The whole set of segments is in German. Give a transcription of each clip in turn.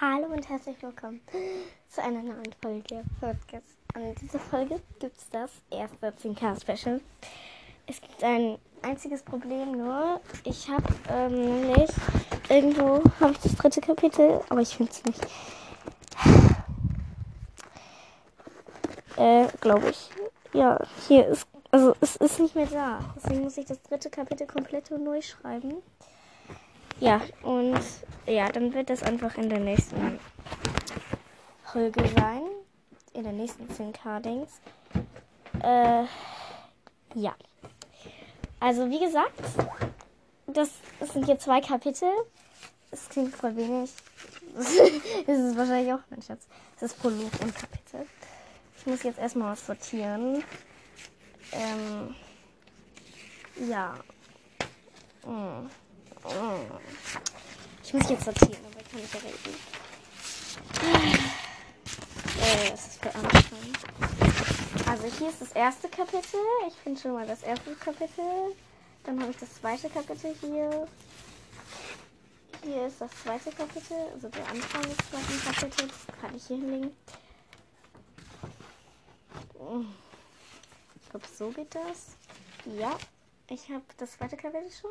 Hallo und herzlich willkommen zu einer neuen Folge Podcast. In dieser Folge gibt es das erste 10K Special. Es gibt ein einziges Problem nur. Ich habe ähm, nämlich irgendwo habe ich das dritte Kapitel, aber ich finde es nicht. Äh, glaube ich. Ja, hier ist also es ist nicht mehr da. Deswegen muss ich das dritte Kapitel komplett neu schreiben. Ja, und ja, dann wird das einfach in der nächsten Folge sein. In der nächsten 10k-Dings. Äh, ja. Also, wie gesagt, das, das sind hier zwei Kapitel. Es klingt voll wenig. das ist wahrscheinlich auch mein Schatz. Es ist Prolog und Kapitel. Ich muss jetzt erstmal was sortieren. Ähm, ja. Hm. Ich muss jetzt sortieren, aber kann ich ja reden. Äh, es ist für anstrengend. Also hier ist das erste Kapitel. Ich finde schon mal das erste Kapitel. Dann habe ich das zweite Kapitel hier. Hier ist das zweite Kapitel, also der Anfang des zweiten Kapitels. Kann ich hier hinlegen. Ich glaube, so geht das. Ja, ich habe das zweite Kapitel schon.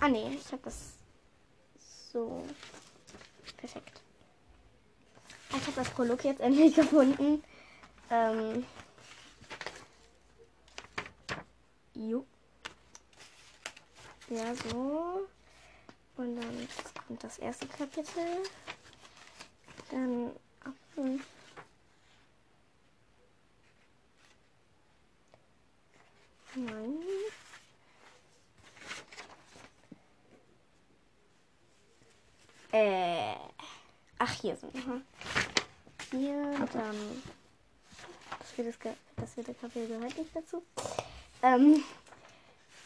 Ah nee, ich habe das so. Perfekt. Ich habe das Prolog jetzt endlich gefunden. Ähm. Jo. Ja, so. Und dann kommt das erste Kapitel. Dann. Hm. Nein. Äh. Ach, hier sind wir. Hier, dann. Das vierte, das vierte Kapitel gehört nicht dazu. Ähm,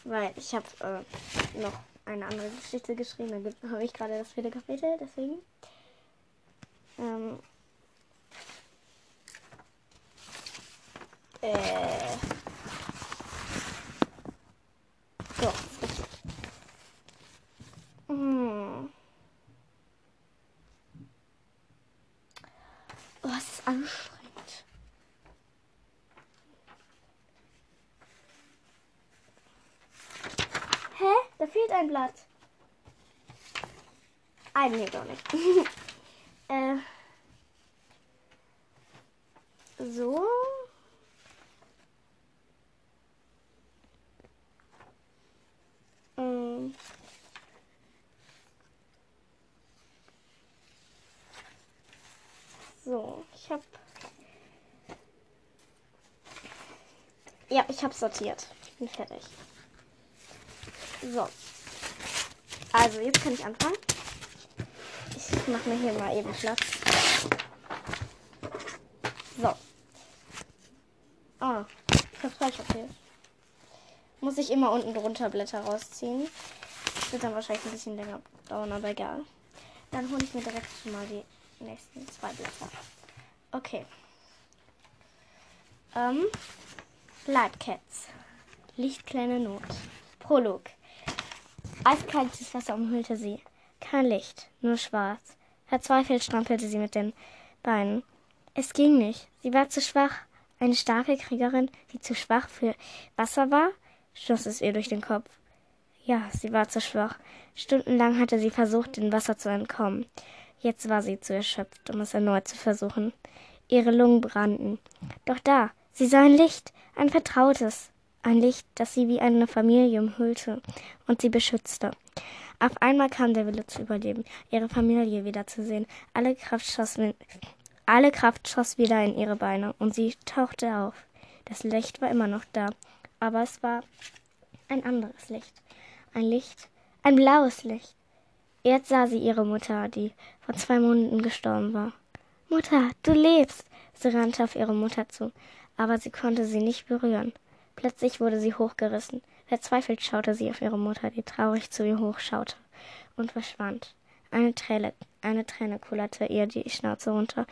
weil ich habe äh, noch eine andere Geschichte geschrieben. Da habe ich gerade das vierte Kapitel, deswegen. Ähm, äh. So, Hm. Oh, es ist anstrengend. Hä? Da fehlt ein Blatt. Ein, nee, doch nicht. äh. So. Mm. So, ich habe. Ja, ich habe sortiert. Bin fertig. So. Also, jetzt kann ich anfangen. Ich mache mir hier mal eben Platz. So. Ah, ich habe falsch sortiert. Muss ich immer unten drunter Blätter rausziehen. Das wird dann wahrscheinlich ein bisschen länger dauern, aber egal. Dann hole ich mir direkt schon mal die nächsten zwei Blätter. Okay. Ähm, Lightcats. Lichtkleine Not. Prolog. Eiskaltes Wasser umhüllte sie. Kein Licht, nur schwarz. Verzweifelt strampelte sie mit den Beinen. Es ging nicht. Sie war zu schwach. Eine starke Kriegerin, die zu schwach für Wasser war, schoss es ihr durch den Kopf. Ja, sie war zu schwach. Stundenlang hatte sie versucht, dem Wasser zu entkommen. Jetzt war sie zu erschöpft, um es erneut zu versuchen. Ihre Lungen brannten. Doch da, sie sah ein Licht, ein vertrautes, ein Licht, das sie wie eine Familie umhüllte und sie beschützte. Auf einmal kam der Wille zu überleben, ihre Familie wiederzusehen. Alle Kraft schoss, alle Kraft schoss wieder in ihre Beine und sie tauchte auf. Das Licht war immer noch da, aber es war ein anderes Licht. Ein Licht, ein blaues Licht. Jetzt sah sie ihre Mutter, die vor zwei Monaten gestorben war. Mutter, du lebst! Sie rannte auf ihre Mutter zu, aber sie konnte sie nicht berühren. Plötzlich wurde sie hochgerissen. Verzweifelt schaute sie auf ihre Mutter, die traurig zu ihr hochschaute und verschwand. Eine Träne, eine Träne kullerte ihr die Schnauze runter,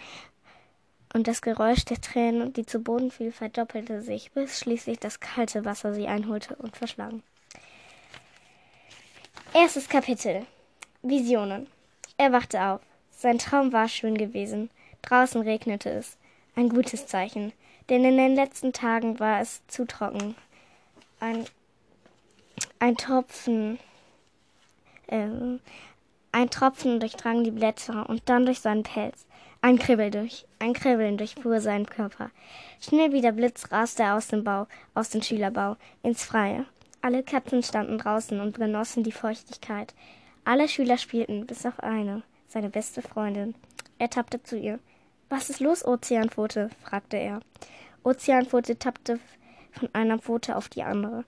und das Geräusch der Tränen, die zu Boden fiel, verdoppelte sich, bis schließlich das kalte Wasser sie einholte und verschlang. Erstes Kapitel Visionen. Er wachte auf. Sein Traum war schön gewesen. Draußen regnete es. Ein gutes Zeichen, denn in den letzten Tagen war es zu trocken. Ein, ein Tropfen, äh, ein Tropfen durchdrang die Blätter und dann durch seinen Pelz. Ein Kribbel durch, ein Kribbeln durchfuhr seinen Körper. Schnell wie der Blitz raste er aus dem Bau, aus dem Schülerbau, ins Freie. Alle Katzen standen draußen und genossen die Feuchtigkeit. Alle Schüler spielten, bis auf eine, seine beste Freundin. Er tappte zu ihr. Was ist los, Ozeanpfote? fragte er. Ozeanpfote tappte von einer Pfote auf die andere.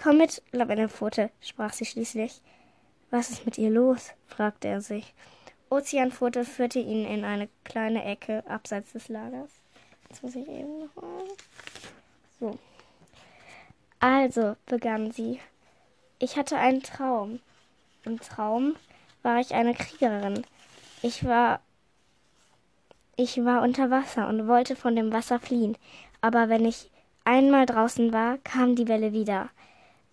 Komm mit, Lavendelpfote, sprach sie schließlich. Was ist mit ihr los? fragte er sich. Ozeanpfote führte ihn in eine kleine Ecke abseits des Lagers. Jetzt muss ich eben nochmal. So. Also, begann sie. Ich hatte einen Traum. Im Traum war ich eine Kriegerin. Ich war ich war unter Wasser und wollte von dem Wasser fliehen, aber wenn ich einmal draußen war, kam die Welle wieder.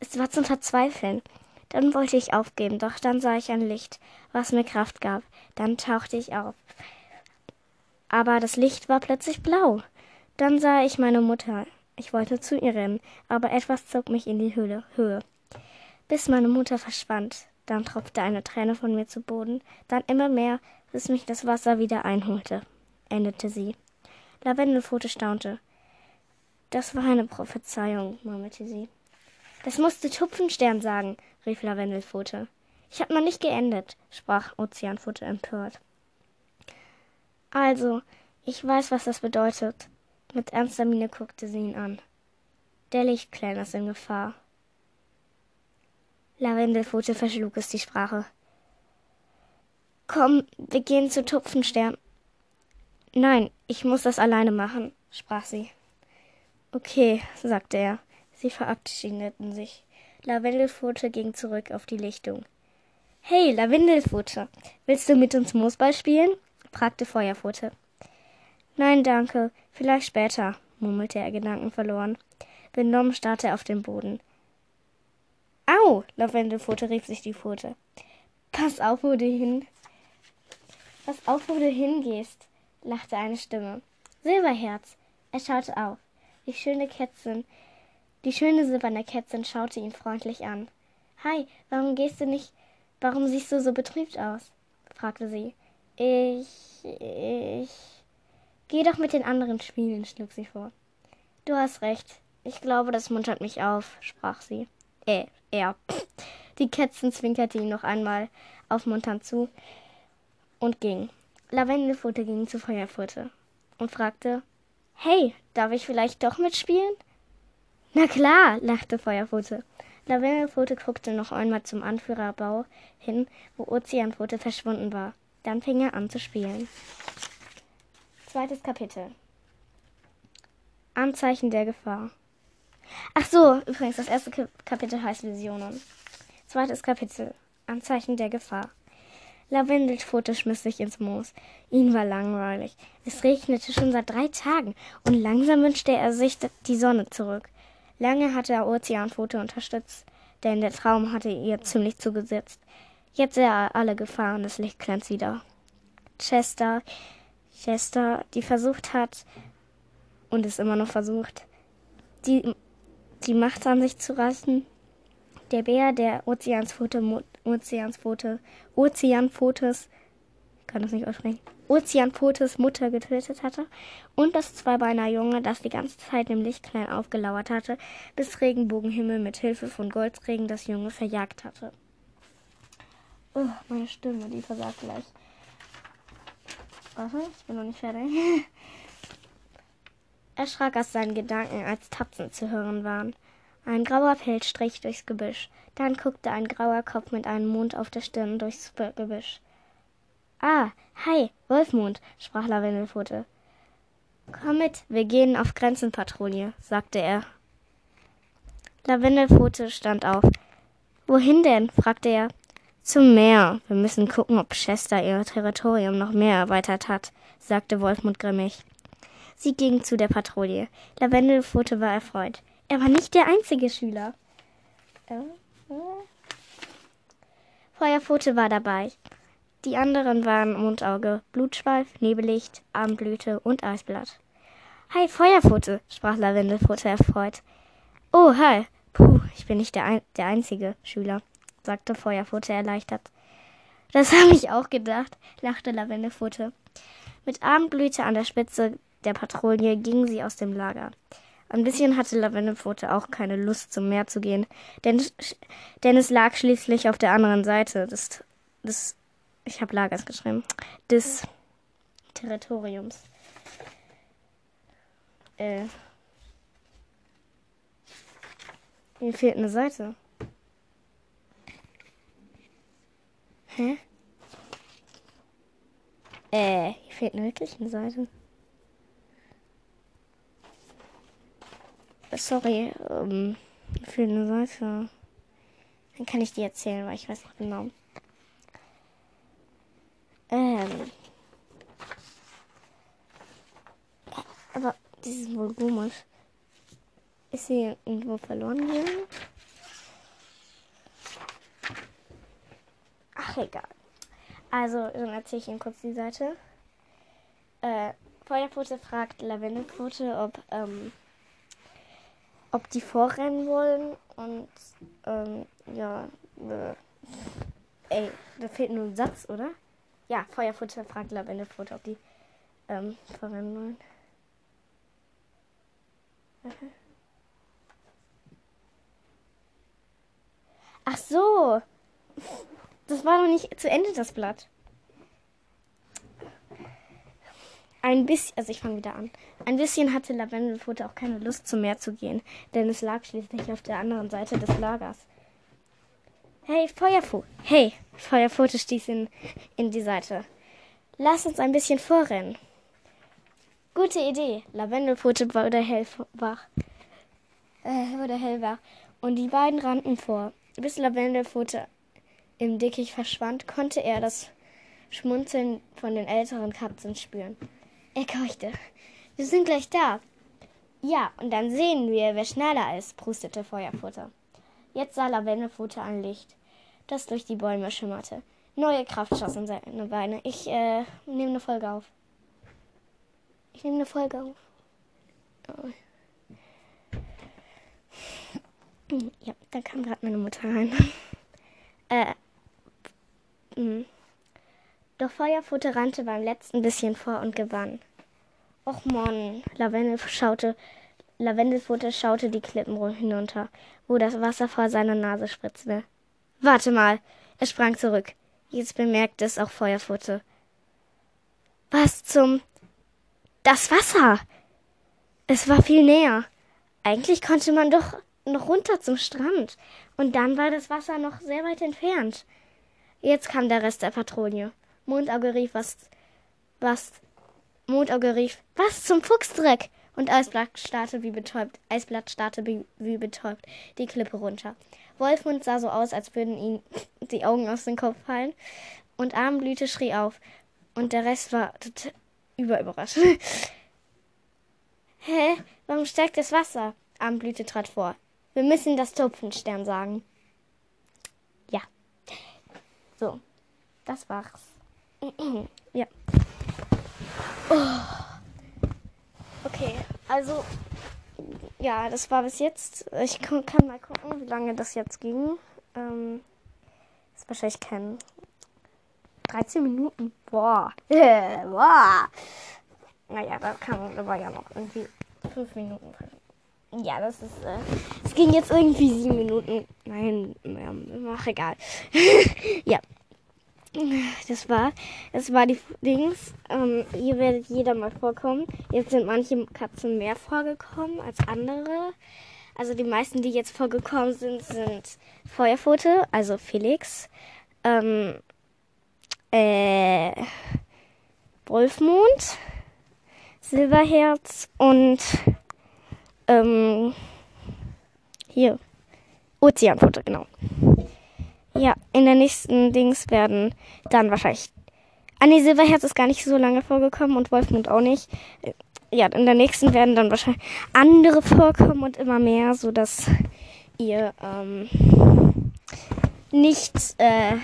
Es war zum Verzweifeln. Dann wollte ich aufgeben, doch dann sah ich ein Licht, was mir Kraft gab. Dann tauchte ich auf. Aber das Licht war plötzlich blau. Dann sah ich meine Mutter. Ich wollte zu ihr rennen, aber etwas zog mich in die Höhle, Höhe. Bis meine Mutter verschwand. Dann tropfte eine Träne von mir zu Boden, dann immer mehr, bis mich das Wasser wieder einholte endete sie. Lavendelpfote staunte. Das war eine Prophezeiung, murmelte sie. Das musste Tupfenstern sagen, rief Lavendelpfote. Ich hab noch nicht geendet, sprach Ozeanpfote empört. Also, ich weiß, was das bedeutet. Mit ernster Miene guckte sie ihn an. Der Lichtkleiner ist in Gefahr. Lavendelpfote verschlug es die Sprache. Komm, wir gehen zu Tupfenstern. Nein, ich muss das alleine machen, sprach sie. Okay, sagte er. Sie verabschiedeten sich. Lavendelfutter ging zurück auf die Lichtung. Hey, Lavendelfutter, willst du mit uns Moosball spielen? fragte Feuerfutter. Nein, danke, vielleicht später, murmelte er gedankenverloren. Benommen starrte er auf den Boden. Au! Lavendelfutter rief sich die Pfote. Pass auf, wo du hin. Pass auf, wo du hingehst lachte eine Stimme. Silberherz. Er schaute auf. Die schöne Kätzin, die schöne silberne Kätzin schaute ihn freundlich an. Hi, warum gehst du nicht, warum siehst du so betrübt aus? fragte sie. Ich, ich. Geh doch mit den anderen spielen, schlug sie vor. Du hast recht. Ich glaube, das muntert mich auf, sprach sie. Äh, er. Die Kätzin zwinkerte ihn noch einmal aufmunternd zu und ging. Lavendelpfote ging zu Feuerpfote und fragte, Hey, darf ich vielleicht doch mitspielen? Na klar, lachte Feuerpfote. Lavendelpfote guckte noch einmal zum Anführerbau hin, wo Ozeanpfote verschwunden war. Dann fing er an zu spielen. Zweites Kapitel. Anzeichen der Gefahr. Ach so, übrigens, das erste Kapitel heißt Visionen. Zweites Kapitel. Anzeichen der Gefahr. Lavendelpfote schmiss sich ins Moos. Ihm war langweilig. Es regnete schon seit drei Tagen und langsam wünschte er sich die Sonne zurück. Lange hatte er Ozeanpfote unterstützt, denn der Traum hatte ihr ziemlich zugesetzt. Jetzt sah er alle Gefahren des Lichtkleins wieder. Chester, Chester, die versucht hat und es immer noch versucht, die, die Macht an sich zu reißen, der Bär, der Ozeanspfote, Ozeanspfote, Ozeanpfotes, kann das nicht aussprechen, Ozeanpfotes Mutter getötet hatte und das Zweibeiner Junge, das die ganze Zeit im Lichtklein aufgelauert hatte, bis Regenbogenhimmel mit Hilfe von Goldregen das Junge verjagt hatte. Oh, meine Stimme, die versagt gleich. Warte, ich bin noch nicht fertig. Er schrak aus seinen Gedanken, als Tapsen zu hören waren. Ein grauer Pelz strich durchs Gebüsch. Dann guckte ein grauer Kopf mit einem Mond auf der Stirn durchs Gebüsch. Ah, hi, Wolfmond, sprach Lavendelpfote. Komm mit, wir gehen auf Grenzenpatrouille, sagte er. Lavendelpfote stand auf. Wohin denn? fragte er. Zum Meer. Wir müssen gucken, ob Chester ihr Territorium noch mehr erweitert hat, sagte Wolfmund grimmig. Sie ging zu der Patrouille. Lavendelpfote war erfreut. Er war nicht der einzige Schüler. Feuerpfote war dabei. Die anderen waren Mundauge, Blutschweif, Nebelicht, Abendblüte und Eisblatt. Hi, Feuerpfote, sprach Lavendelpfote erfreut. Oh, hi. Puh, ich bin nicht der, ein der einzige Schüler, sagte Feuerpfote erleichtert. Das habe ich auch gedacht, lachte Lavendelpfote. Mit Abendblüte an der Spitze der Patrouille gingen sie aus dem Lager. Ein bisschen hatte Lavendelpfote auch keine Lust, zum Meer zu gehen, denn, denn es lag schließlich auf der anderen Seite des, des ich habe Lagers geschrieben, des Territoriums. Äh. Mir fehlt eine Seite. Hä? Äh, hier fehlt wirklich eine Seite. Sorry, ähm, fehlt eine Seite. Dann kann ich die erzählen, weil ich weiß nicht genau. Ähm. Aber das ist wohl komisch. Ist sie irgendwo verloren gegangen? Ach, egal. Also, dann erzähle ich Ihnen kurz die Seite. Äh, Feuerpfote fragt Lavendelpfote, ob, ähm, ob die vorrennen wollen. Und, ähm, ja, äh, ey, da fehlt nur ein Satz, oder? Ja, Feuerfutter fragt Lavendelfutter, ob die ähm, verwenden wollen. Ach so. Das war noch nicht zu Ende, das Blatt. Ein bisschen, also ich fange wieder an. Ein bisschen hatte Lavendelfutter auch keine Lust zum Meer zu gehen, denn es lag schließlich auf der anderen Seite des Lagers. Hey, Feuerfu. Hey, Feuerpfote stieß in, in die Seite. Lass uns ein bisschen vorrennen. Gute Idee. Lavendelpfote wurde hellwach. Äh, wurde hellwach. Und die beiden rannten vor. Bis Lavendelpfote im Dickicht verschwand, konnte er das Schmunzeln von den älteren Katzen spüren. Er keuchte. Wir sind gleich da. Ja, und dann sehen wir, wer schneller ist, prustete Feuerfutter. Jetzt sah Lavendelpfote ein Licht das durch die Bäume schimmerte. Neue Kraft schoss in seine Beine. Ich äh, nehme eine Folge auf. Ich nehme eine Folge auf. Oh. Ja, da kam gerade meine Mutter rein. äh. Mh. Hm. Doch Feuerfutter rannte beim letzten bisschen vor und gewann. Och Mann, Lavendel schaute, Lavendelfutter schaute die Klippen hinunter, wo das Wasser vor seiner Nase spritzte. Warte mal. Er sprang zurück. Jetzt bemerkte es auch Feuerfutte. Was zum. Das Wasser! Es war viel näher. Eigentlich konnte man doch noch runter zum Strand. Und dann war das Wasser noch sehr weit entfernt. Jetzt kam der Rest der Patrouille. Mondauge rief, was. Was. Mondauge rief, was zum Fuchsdreck! Und Eisblatt starrte wie betäubt. Eisblatt starrte wie, betäubt die Klippe runter. Wolfmund sah so aus, als würden ihm die Augen aus dem Kopf fallen. Und Armblüte schrie auf. Und der Rest war überüberrascht. Hä? Warum steigt das Wasser? Armblüte trat vor. Wir müssen das Tupfenstern sagen. Ja. So. Das war's. Oh. Okay, also ja, das war bis jetzt. Ich kann, mal gucken, wie lange das jetzt ging. Ähm, ist wahrscheinlich kein 13 Minuten. Boah. Boah. Naja, da, kann, war ja noch irgendwie 5 Minuten. Ja, das ist. Äh, es ging jetzt irgendwie 7 Minuten. Nein, ähm, ach egal. ja das war, das war die Dings. Ähm, hier werdet jeder mal vorkommen. Jetzt sind manche Katzen mehr vorgekommen als andere. Also die meisten, die jetzt vorgekommen sind, sind Feuerpfote, also Felix, ähm, äh, Wolfmond, Silberherz und ähm, hier Ozeanfutter, genau. Ja, in der nächsten Dings werden dann wahrscheinlich. Ah nee, Silberherz ist gar nicht so lange vorgekommen und Wolfmund auch nicht. Ja, in der nächsten werden dann wahrscheinlich andere vorkommen und immer mehr, sodass ihr ähm, nicht äh,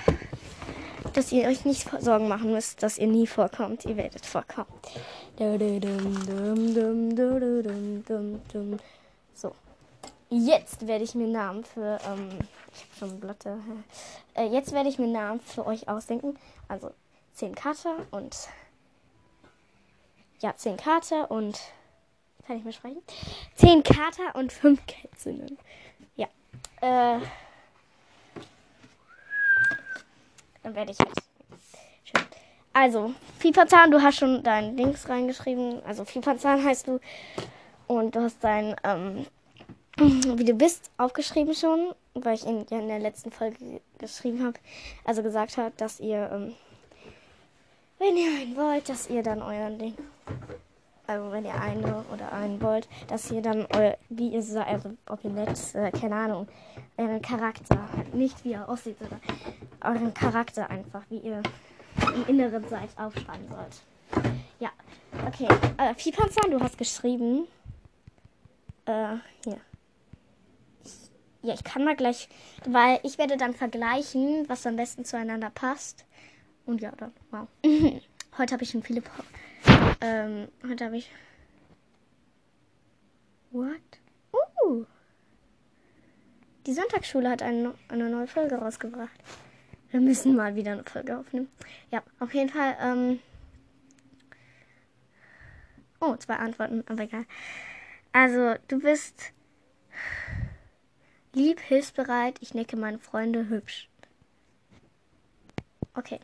dass ihr euch nicht Sorgen machen müsst, dass ihr nie vorkommt. Ihr werdet vorkommen. So. Jetzt werde ich mir Namen für, ähm, ich habe schon Blatte. Äh, jetzt werde ich mir Namen für euch ausdenken. Also 10 Kater und, ja, 10 Kater und, kann ich mir sprechen? 10 Kater und 5 Kätzinnen. Ja. Äh, dann werde ich halt. Schön. Also, Fieperzahn, du hast schon dein Links reingeschrieben. Also, Fieperzahn heißt du. Und du hast dein, ähm, wie du bist, aufgeschrieben schon, weil ich ihn ja in der letzten Folge geschrieben habe. Also gesagt hat, dass ihr, ähm, wenn ihr einen wollt, dass ihr dann euren Ding, also wenn ihr eine oder einen wollt, dass ihr dann, eu, wie ihr seid, also ob ihr nett, äh, keine Ahnung, euren Charakter, nicht wie er aussieht, sondern euren Charakter einfach, wie ihr im Inneren seid, aufschreiben sollt. Ja, okay. Äh, Viehpanzer, du hast geschrieben. Äh, hier. Ja, ich kann mal gleich, weil ich werde dann vergleichen, was am besten zueinander passt. Und ja, dann, wow. heute habe ich schon viele. Pa ähm, heute habe ich. What? Uh. Die Sonntagsschule hat eine, eine neue Folge rausgebracht. Wir müssen mal wieder eine Folge aufnehmen. Ja, auf jeden Fall. Ähm oh, zwei Antworten, aber egal. Also, du bist lieb, hilfsbereit. Ich necke meine Freunde hübsch. Okay.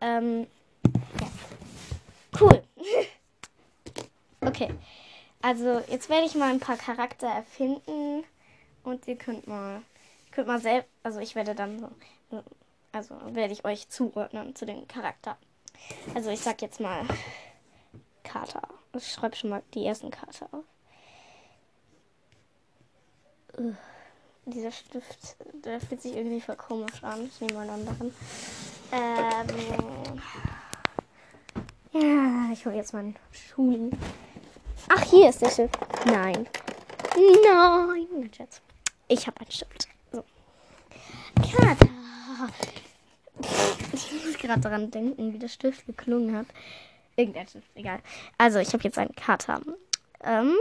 Ähm, ja. Cool. okay. Also, jetzt werde ich mal ein paar Charakter erfinden. Und ihr könnt mal, könnt mal selbst, also ich werde dann so, also werde ich euch zuordnen zu dem Charakter. Also ich sag jetzt mal Kater. Ich schreibe schon mal die ersten Karte auf. Uh, dieser Stift, der fühlt sich irgendwie voll komisch an. Ich nehme mal einen anderen. Ähm, ja, ich hole jetzt meinen Schulen. Ach, hier ist der Stift. Nein. Nein. Schatz. Ich habe einen Stift. So. Kater. Ich muss gerade daran denken, wie der Stift geklungen hat. Irgendein Stift, egal. Also, ich habe jetzt einen Kater. Ähm,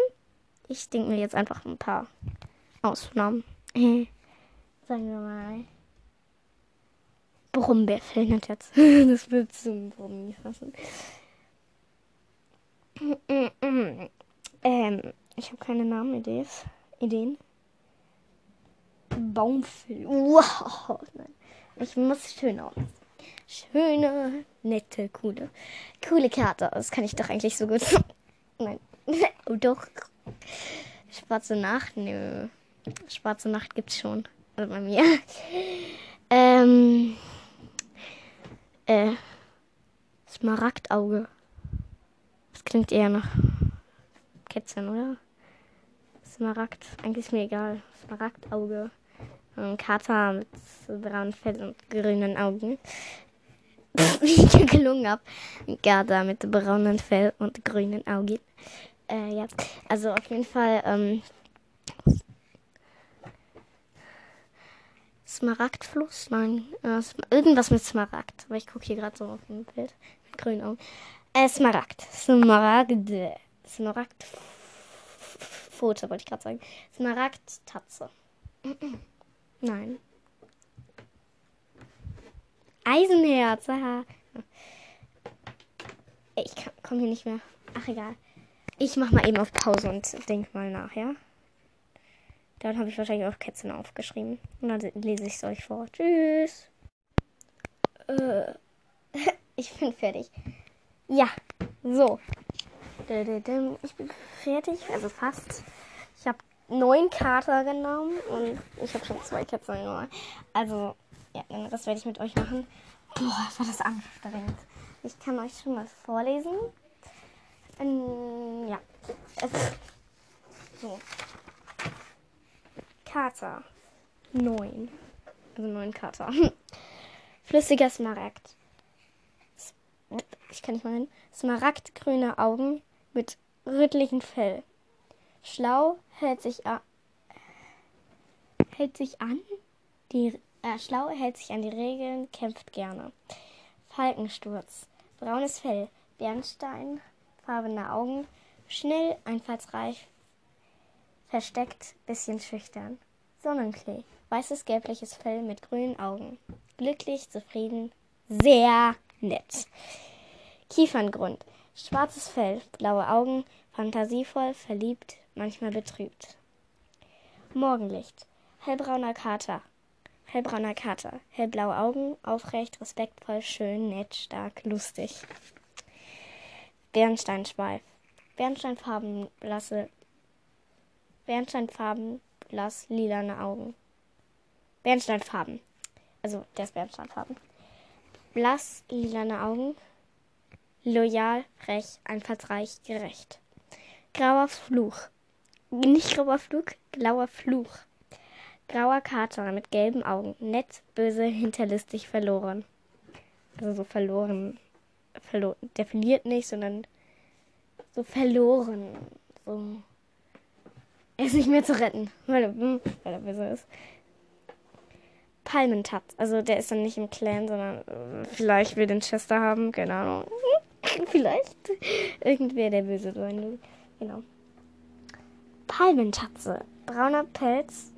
ich denke mir jetzt einfach ein paar Ausnahmen. Sagen wir mal. Brummbärfell nicht jetzt. das wird zum Brummi fassen. ähm, ich habe keine Namenideen. Ideen. Baumfell. Wow. Nein. Ich muss schön aus. Schöne, nette, coole. Coole Karte. Das kann ich doch eigentlich so gut. Nein. oh doch. Schwarze Nacht? Nö. Schwarze Nacht gibt's schon. Also bei mir. ähm. Äh. Smaragdauge. Das klingt eher nach Kätzchen, oder? Smaragd. Eigentlich ist mir egal. Smaragdauge. Ein Kater mit braunem Fell und grünen Augen. Wie ich gelungen habe. Ein Kater mit braunem Fell und grünen Augen. Äh, ja. Also auf jeden Fall. Ähm, Smaragdfluss? Nein. Äh, irgendwas mit Smaragd. Aber ich gucke hier gerade so auf dem Bild. Mit grünen Augen. Äh, Smaragd. Smaragd. Smaragd. Foto wollte ich gerade sagen. Smaragd-Tatze. Nein. Eisenherz. Aha. Ich komme hier nicht mehr. Ach, egal. Ich mach mal eben auf Pause und denk mal nach, ja? Dann habe ich wahrscheinlich auch Kätzchen aufgeschrieben. Und dann lese ich es euch vor. Tschüss. Äh, ich bin fertig. Ja, so. Ich bin fertig, also fast. Ich habe neun Kater genommen und ich habe schon zwei Kätzchen genommen. Also, ja, das werde ich mit euch machen. Boah, war das anstrengend. Ich kann euch schon mal vorlesen. Ähm, ja, es so. Kater. Neun. Also neun Kater. Flüssiger Smaragd. Ich kann nicht mal hin. Smaragdgrüne Augen mit rötlichem Fell. Schlau hält sich, hält sich an. Die, äh, schlau hält sich an die Regeln, kämpft gerne. Falkensturz, braunes Fell, Bernsteinfarbene Augen, schnell, einfallsreich, versteckt, bisschen schüchtern. Sonnenklee, weißes gelbliches Fell mit grünen Augen, glücklich, zufrieden, sehr nett. Kieferngrund, schwarzes Fell, blaue Augen, fantasievoll, verliebt, manchmal betrübt. Morgenlicht, hellbrauner Kater, hellbrauner Kater, hellblaue Augen, aufrecht, respektvoll, schön, nett, stark, lustig. Bernsteinschweif, Bernsteinfarben, blasse, Bernsteinfarben, blass, lilane Augen. Bernsteinfarben, also der ist Bernsteinfarben. Blass, lilane Augen, loyal, frech, einfallsreich, gerecht. Grauer Fluch, nicht grauer Flug, grauer Fluch. Grauer Kater mit gelben Augen, nett, böse, hinterlistig, verloren. Also so verloren. verloren. Der verliert nicht, sondern so verloren. So. Er ist nicht mehr zu retten, weil er, hm, weil er böse ist. Palmentatz. Also der ist dann nicht im Clan, sondern äh, vielleicht will den Chester haben, keine Ahnung. vielleicht. Irgendwer der böse sein. Genau. Palmentatze. Brauner Pelz,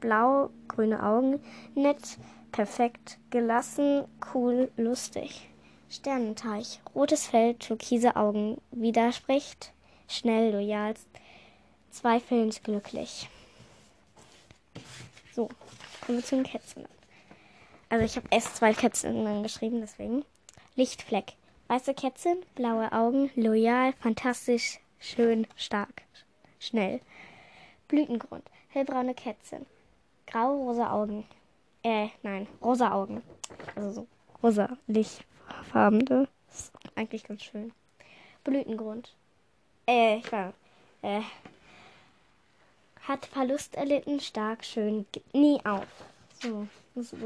blau-grüne Augen, nett, perfekt, gelassen, cool, lustig. Sternenteich, rotes Fell, türkise Augen, widerspricht, schnell, loyal, zweifelnd, glücklich. So, kommen wir zu den Kätzchen. Also ich habe erst zwei Kätzchen geschrieben, deswegen. Lichtfleck, weiße Kätzchen, blaue Augen, loyal, fantastisch, schön, stark, schnell. Blütengrund, hellbraune Kätzchen, grau-rosa Augen. Äh, nein, rosa Augen. Also so rosa, lichtfarbene. Ist eigentlich ganz schön. Blütengrund. Äh, ich war. Äh. Hat Verlust erlitten, stark, schön, gibt nie auf. So. so.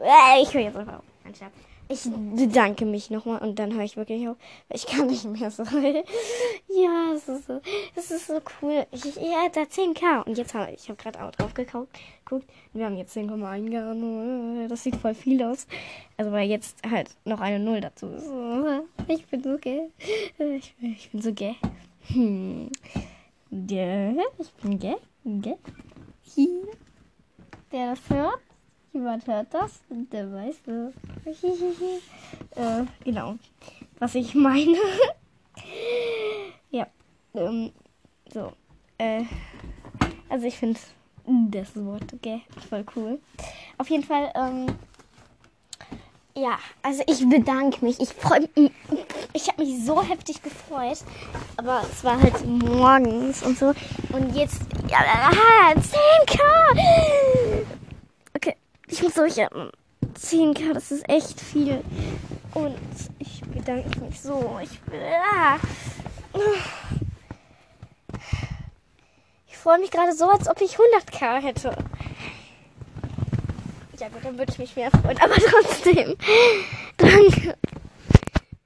Äh, ich höre jetzt einfach auf. Scherz. Ich bedanke mich nochmal und dann höre ich wirklich auf. Ich kann nicht mehr so. ja, es ist so, es ist so cool. Ich, ja, da 10k. Und jetzt habe ich habe gerade auch drauf geguckt. Guckt, wir haben jetzt 10,1 Das sieht voll viel aus. Also weil jetzt halt noch eine Null dazu ist. Ich bin so gay. Ich, ich bin so gay. Hm. Ich bin gay. Gay. Hier. Der das hört. Jemand hört das und der weiß das. äh, genau. Was ich meine. ja. Ähm, so. Äh, also ich finde das Wort okay, voll cool. Auf jeden Fall, ähm, ja, also ich bedanke mich. Ich freue mich. Ich habe mich so heftig gefreut. Aber es war halt morgens und so. Und jetzt. Ja, 10k! Ich muss solche 10k, das ist echt viel. Und ich bedanke mich so. Ich, ah. ich freue mich gerade so, als ob ich 100k hätte. Gut, dann würde ich mich mehr freuen. Aber trotzdem. Danke.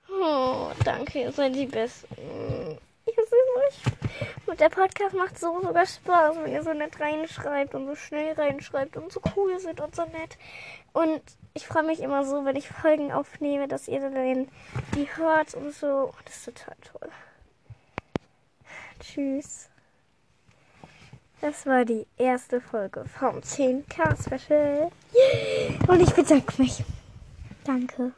Oh, danke, ihr seid die Besten. Ich euch. Und der Podcast macht so sogar Spaß, wenn ihr so nett reinschreibt und so schnell reinschreibt und so cool seid und so nett. Und ich freue mich immer so, wenn ich Folgen aufnehme, dass ihr dann die hört und so. Das ist total toll. Tschüss. Das war die erste Folge vom 10k Special. Und ich bedanke mich. Danke.